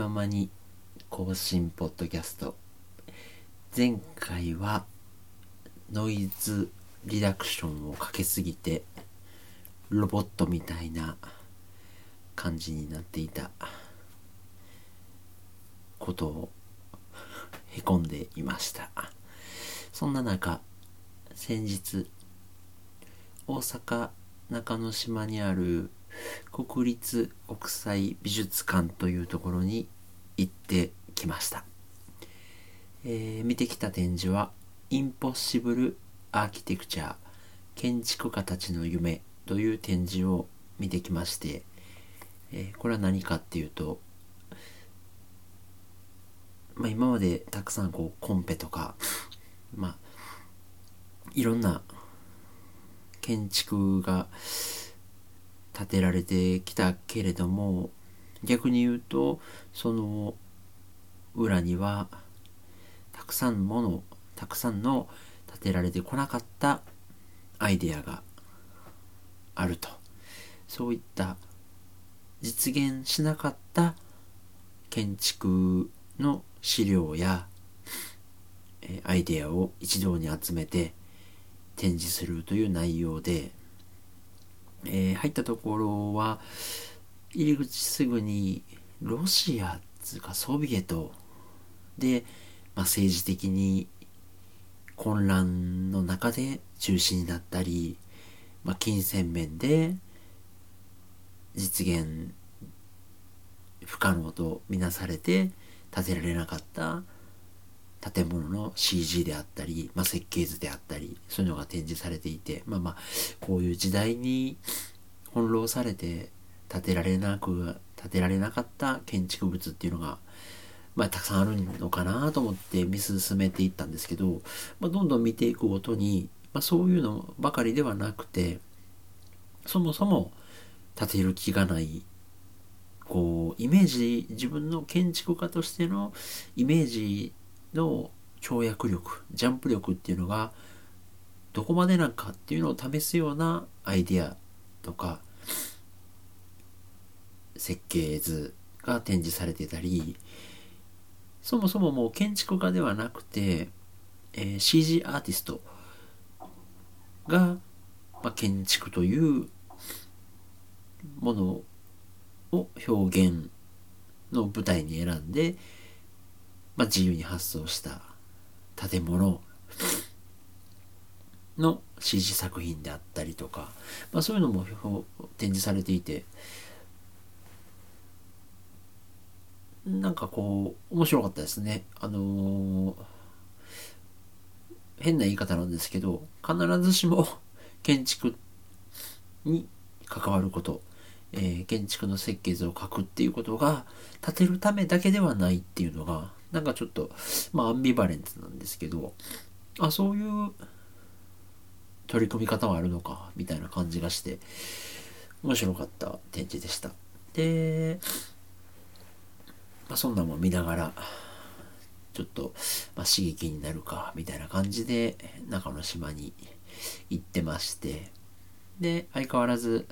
ままに更新ポッドキャスト前回はノイズリダクションをかけすぎてロボットみたいな感じになっていたことをへこんでいました。そんな中先日大阪中之島にある国立国際美術館というところに行ってきました、えー、見てきた展示はインポッシブルアーキテクチャー建築家たちの夢という展示を見てきまして、えー、これは何かっていうと、まあ、今までたくさんこうコンペとか、まあ、いろんな建築が建てられてきたけれども逆に言うとその裏にはたくさんものたくさんの建てられてこなかったアイデアがあると。そういった実現しなかった建築の資料やアイデアを一堂に集めて展示するという内容で、えー、入ったところは入り口すぐにロシアつうかソビエトで、まあ、政治的に混乱の中で中止になったり、まあ、金銭面で実現不可能とみなされて建てられなかった建物の CG であったり、まあ、設計図であったりそういうのが展示されていてまあまあこういう時代に翻弄されて建てられなく建てられなかった建築物っていうのが、まあ、たくさんあるのかなと思って見進めていったんですけど、まあ、どんどん見ていくごとに、まあ、そういうのばかりではなくてそもそも建てる気がないこうイメージ自分の建築家としてのイメージの跳躍力ジャンプ力っていうのがどこまでなんかっていうのを試すようなアイディアとか設計図が展示されてたりそもそももう建築家ではなくて、えー、CG アーティストが、まあ、建築というものを表現の舞台に選んでまあ、自由に発想した建物の CG 作品であったりとか、まあ、そういうのも展示されていてなんかこう面白かったですね。あのー、変な言い方なんですけど必ずしも 建築に関わることえー、建築の設計図を書くっていうことが建てるためだけではないっていうのがなんかちょっとまあアンビバレントなんですけどあそういう取り組み方はあるのかみたいな感じがして面白かった展示でした。で、まあ、そんなもん見ながらちょっと、まあ、刺激になるかみたいな感じで中之島に行ってましてで相変わらず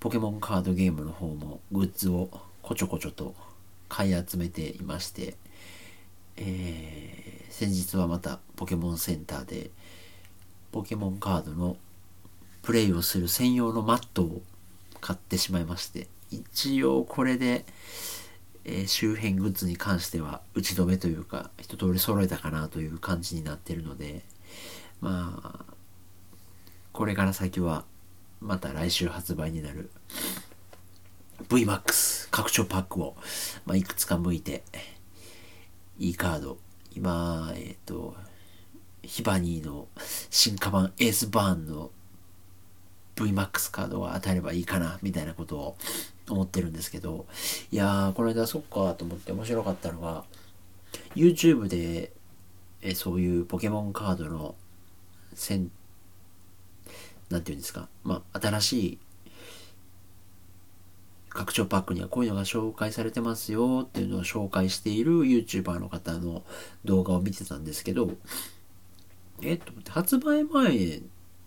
ポケモンカードゲームの方もグッズをこちょこちょと買い集めていまして、えー、先日はまたポケモンセンターでポケモンカードのプレイをする専用のマットを買ってしまいまして一応これで、えー、周辺グッズに関しては打ち止めというか一通り揃えたかなという感じになってるのでまあこれから先はまた来週発売になる VMAX 拡張パックを、まあ、いくつか向いて、いいカード、今、えっ、ー、と、ヒバニーの進化版エースバーンの VMAX カードが当たればいいかな、みたいなことを思ってるんですけど、いやー、この間そっかと思って面白かったのが、YouTube で、えそういうポケモンカードの戦何て言うんですか、まあ、新しい拡張パックにはこういうのが紹介されてますよっていうのを紹介している YouTuber の方の動画を見てたんですけど、えっと、発売前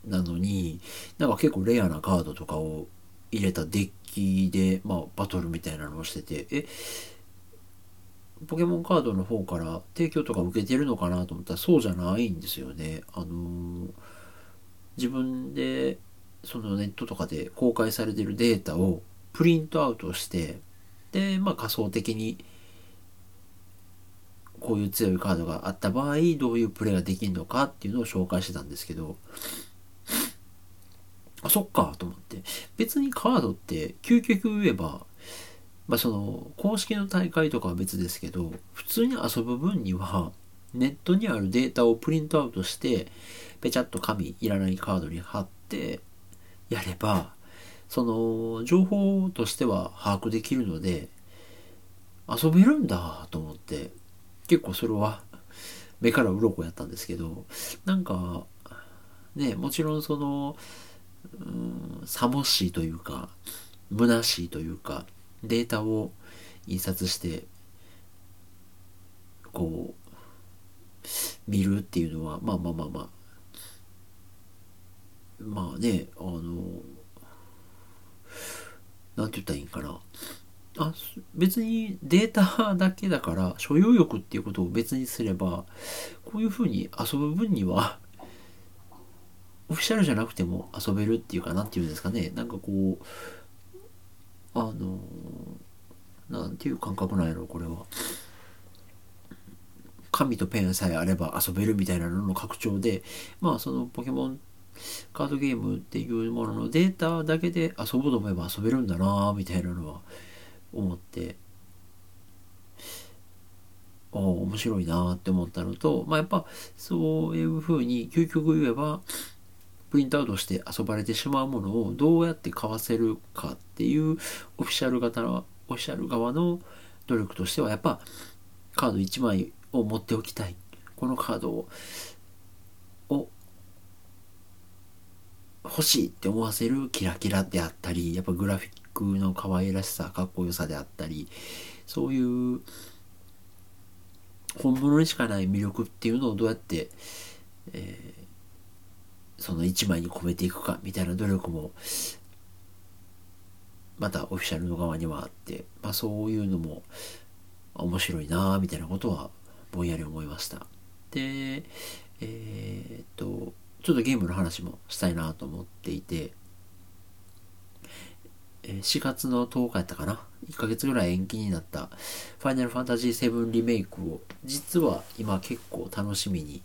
なのに、なんか結構レアなカードとかを入れたデッキで、まあ、バトルみたいなのをしてて、え、ポケモンカードの方から提供とか受けてるのかなと思ったらそうじゃないんですよね。あのー、自分でそのネットとかで公開されてるデータをプリントアウトしてで、まあ、仮想的にこういう強いカードがあった場合どういうプレイができるのかっていうのを紹介してたんですけどあそっかと思って。別にカードって究極言えばまあその公式の大会とかは別ですけど普通に遊ぶ分にはネットにあるデータをプリントアウトしてペチャッと紙いらないカードに貼ってやればその情報としては把握できるので遊べるんだと思って結構それは目から鱗やったんですけどなんかねもちろんそのうんさもしいというか虚しいというかデータを印刷してこう見るっていうのはまあまあまあまあまあねあのなんて言ったらいいんかな。あ別にデータだけだから所有欲っていうことを別にすればこういうふうに遊ぶ分にはオフィシャルじゃなくても遊べるっていうかなんていうんですかね。なんかこうあのなんていう感覚なんやろこれは。紙とペンさえあれば遊べるみたいなのの拡張でまあそのポケモンカードゲームっていうもののデータだけで遊ぼうと思えば遊べるんだなみたいなのは思って。ああ面白いなって思ったのとまあやっぱそういうふうに究極言えばプリントアウトして遊ばれてしまうものをどうやって買わせるかっていうオフィシャル型のオフィシャル側の努力としてはやっぱカード1枚を持っておきたい。このカードを欲しいって思わせるキラキラであったりやっぱグラフィックの可愛らしさかっこよさであったりそういう本物にしかない魅力っていうのをどうやって、えーその1枚に込めていくかみたいな努力もまたオフィシャルの側にはあって、まあ、そういうのも面白いなみたいなことはぼんやり思いました。でえー、っとちょっとゲームの話もしたいなと思っていて4月の10日やったかな？1ヶ月ぐらい延期になったファイナルファンタジー7リメイクを実は今結構楽しみに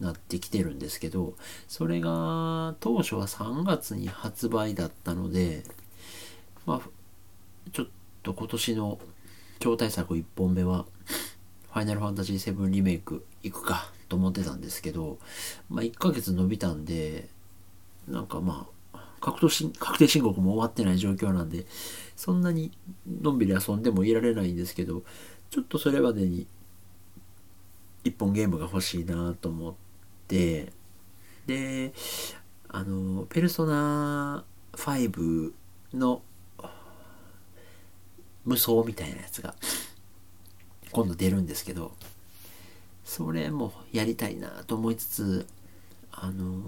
なってきてるんですけど、それが当初は3月に発売だったので、まあ、ちょっと今年の超大作1本目は、ファイナルファンタジー7リメイク行くか。と思ってたんですけど、まあ1ヶ月伸びたんで、なんかまあ、確定申告も終わってない状況なんで、そんなにのんびり遊んでもいられないんですけど、ちょっとそれまでに一本ゲームが欲しいなと思っ、てであのペルソナ5の無双みたいなやつが今度出るんですけどそれもやりたいなと思いつつあの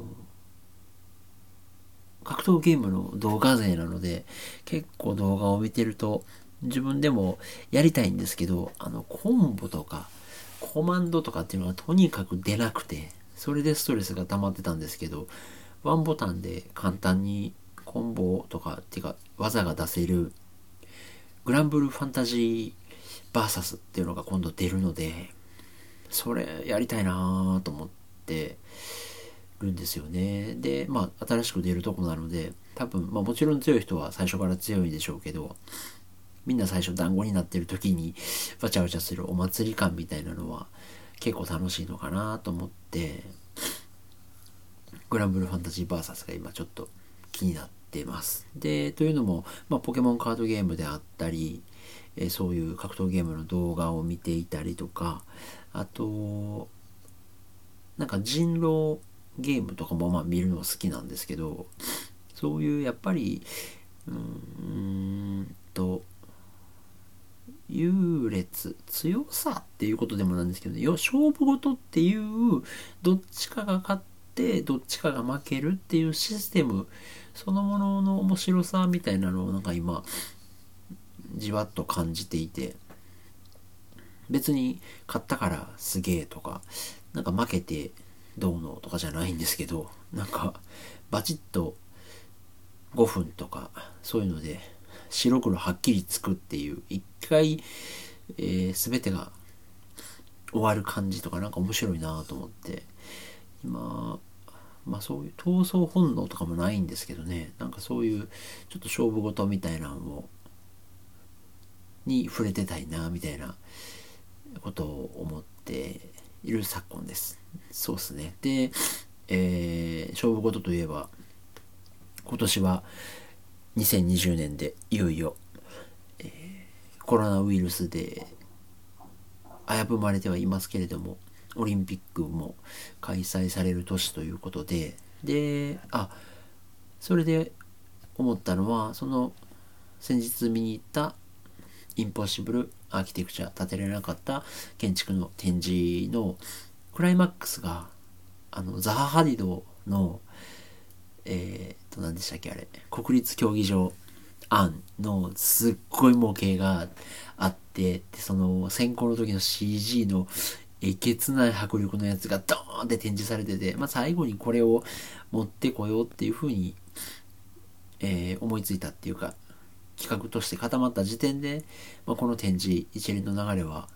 格闘ゲームの動画勢なので結構動画を見てると自分でもやりたいんですけどあのコンボとかコマンドとかっていうのがとにかく出なくてそれでストレスが溜まってたんですけど、ワンボタンで簡単にコンボとか、っていうか技が出せる、グランブルファンタジーバーサスっていうのが今度出るので、それやりたいなと思ってるんですよね。で、まあ新しく出るとこなので、多分、まあもちろん強い人は最初から強いでしょうけど、みんな最初団子になってる時にわちゃわちゃするお祭り感みたいなのは結構楽しいのかなと思ってグランブルファンタジーバーサスが今ちょっと気になってます。で、というのも、まあ、ポケモンカードゲームであったり、えそういう格闘ゲームの動画を見ていたりとか、あと、なんか人狼ゲームとかもまあ見るの好きなんですけど、そういうやっぱり、うーんと、優劣強さっていうことでもなんですけど、ね、勝負事っていうどっちかが勝ってどっちかが負けるっていうシステムそのものの面白さみたいなのをなんか今じわっと感じていて。別に勝ったからすげえとか、なんか負けてどうのとかじゃないんですけど、なんかバチッと5分とかそういうので白黒はっきりつくっていう一回、えー、全てが終わる感じとかなんか面白いなと思って今まあそういう闘争本能とかもないんですけどねなんかそういうちょっと勝負事みたいなのをに触れてたいなみたいなことを思っている昨今です。そうっすね。で、えー、勝負事といえば今年は2020年でいよいよ、えー、コロナウイルスで危ぶまれてはいますけれどもオリンピックも開催される年ということでであそれで思ったのはその先日見に行ったインポッシブルアーキテクチャ建てられなかった建築の展示のクライマックスがあのザハ・ハディドのえー、と何でしたっけあれ。国立競技場案のすっごい模型があってその先行の時の CG のえげつない迫力のやつがドーンって展示されてて、まあ、最後にこれを持ってこようっていうふうに、えー、思いついたっていうか企画として固まった時点で、まあ、この展示一連の流れは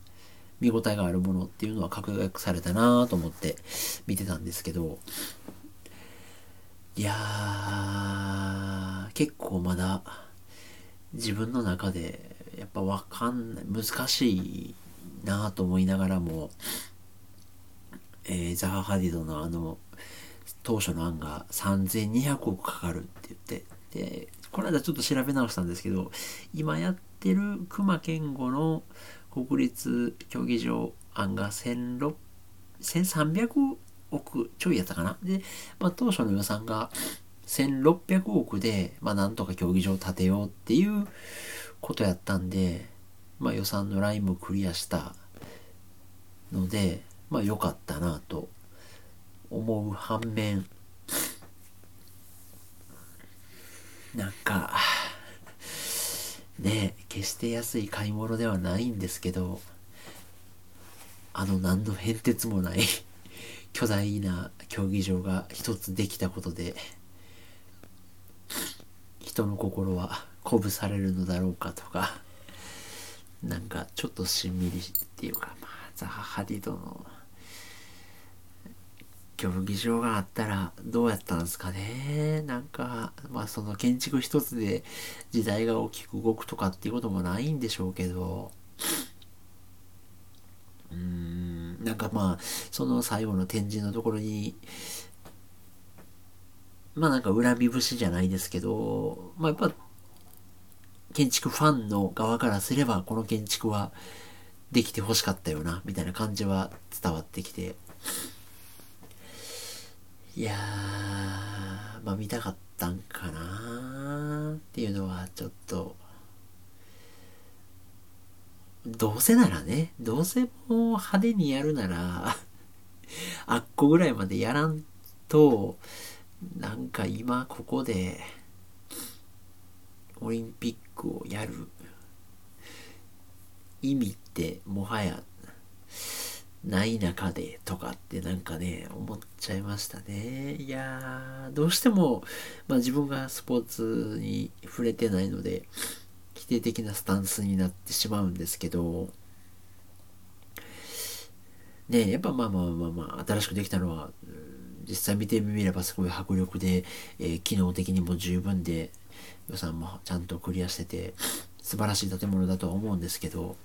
見応えがあるものっていうのは確約されたなと思って見てたんですけど。いやー結構まだ自分の中でやっぱわかんない難しいなと思いながらも、えー、ザハ・ハディドのあの当初の案が3200億かかるって言ってでこの間ちょっと調べ直したんですけど今やってる熊健吾の国立競技場案が1300億ちょいやったかな？で、まあ、当初の予算が1600億で、まあ、なんとか競技場を建てようっていうことやったんで、まあ、予算のラインもクリアしたので、まあ良かったなと思う反面、なんか、ね決して安い買い物ではないんですけど、あの何の変哲もない 巨大な競技場が一つできたことで、人の心は鼓舞されるのだろうかとか、なんかちょっとしんみりっていうか、まあ、ザハ・ハディドの競技場があったらどうやったんですかね？なんか、まあその建築一つで時代が大きく動くとかっていうこともないんでしょうけど、うーん、なんかまあ、その最後の展示のところに、まあなんか恨み節じゃないですけど、まあやっぱ建築ファンの側からすればこの建築はできて欲しかったよなみたいな感じは伝わってきて。いやーまあ見たかったんかなっていうのはちょっとどうせならねどうせもう派手にやるなら あっこぐらいまでやらんとなんか今ここでオリンピックをやる意味ってもはやない中でとかってなんかね思っちゃいましたね。いやーどうしても、まあ、自分がスポーツに触れてないので否定的なスタンスになってしまうんですけどねやっぱまあまあまあまあ新しくできたのは実際見てみればすごい迫力で、えー、機能的にも十分で予算もちゃんとクリアしてて素晴らしい建物だとは思うんですけど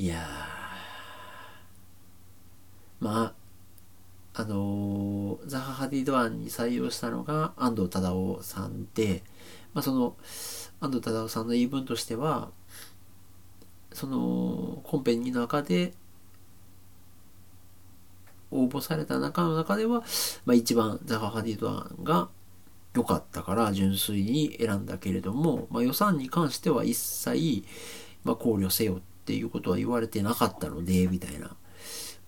いやまああのー、ザハ・ハディドアンに採用したのが安藤忠雄さんで、まあ、その安藤忠雄さんの言い分としてはそのコンペニーの中で応募された中の中では、まあ、一番ザハ・ハディドアンが良かったから純粋に選んだけれども、まあ、予算に関しては一切、まあ、考慮せよっっていうことは言われてなかったのでみたいな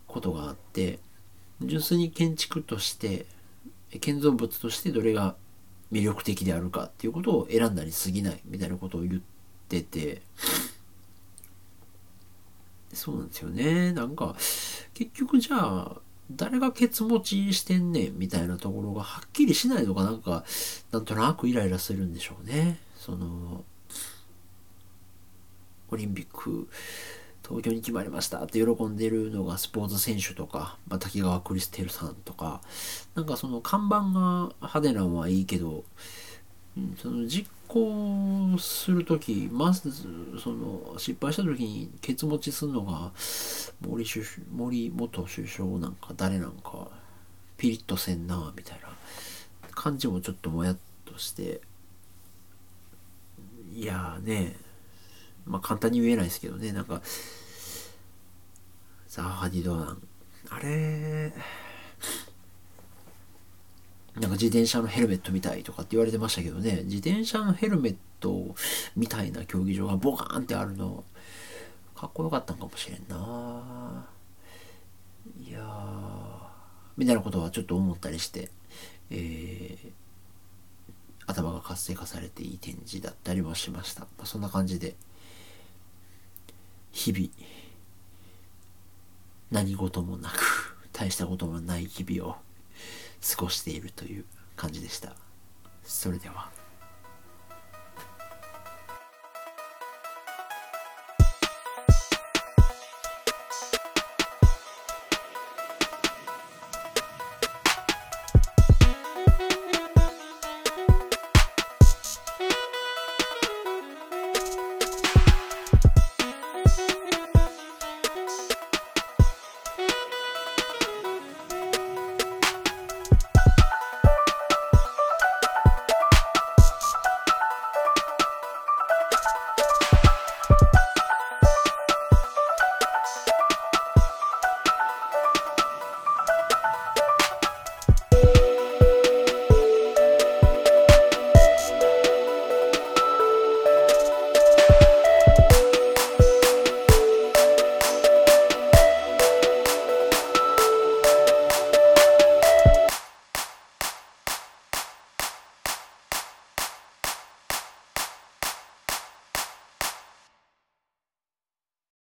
ことがあって純粋に建築として建造物としてどれが魅力的であるかっていうことを選んだに過ぎないみたいなことを言ってってて。そうなんですよね。なんか結局じゃあ誰がケツ持ちしてんねんみたいなところがはっきりしないのがなんかなんとなくイライラするんでしょうね。そのオリンピック東京に決まりました。って喜んでるのがスポーツ選手とか、まあ、滝川クリステルさんとか。なんかその看板が派手なのはいいけど、うん、その実行する時まずその失敗した時にケツ持ちするのが森首森元首相なんか誰なんかピリッとせんなみたいな。感じもちょっともやっとして。いやねまあ簡単に言えないですけどね。なんかザーハディドアンあれなんか自転車のヘルメットみたいとかって言われてましたけどね。自転車のヘルメットみたいな競技場がボカーンってあるのかっこよかったんかもしれんな。いやみたいなことはちょっと思ったりして、えー、頭が活性化されていい展示だったりもしました、まあ、そんな感じで。日々何事もなく大したこともない日々を過ごしているという感じでした。それでは。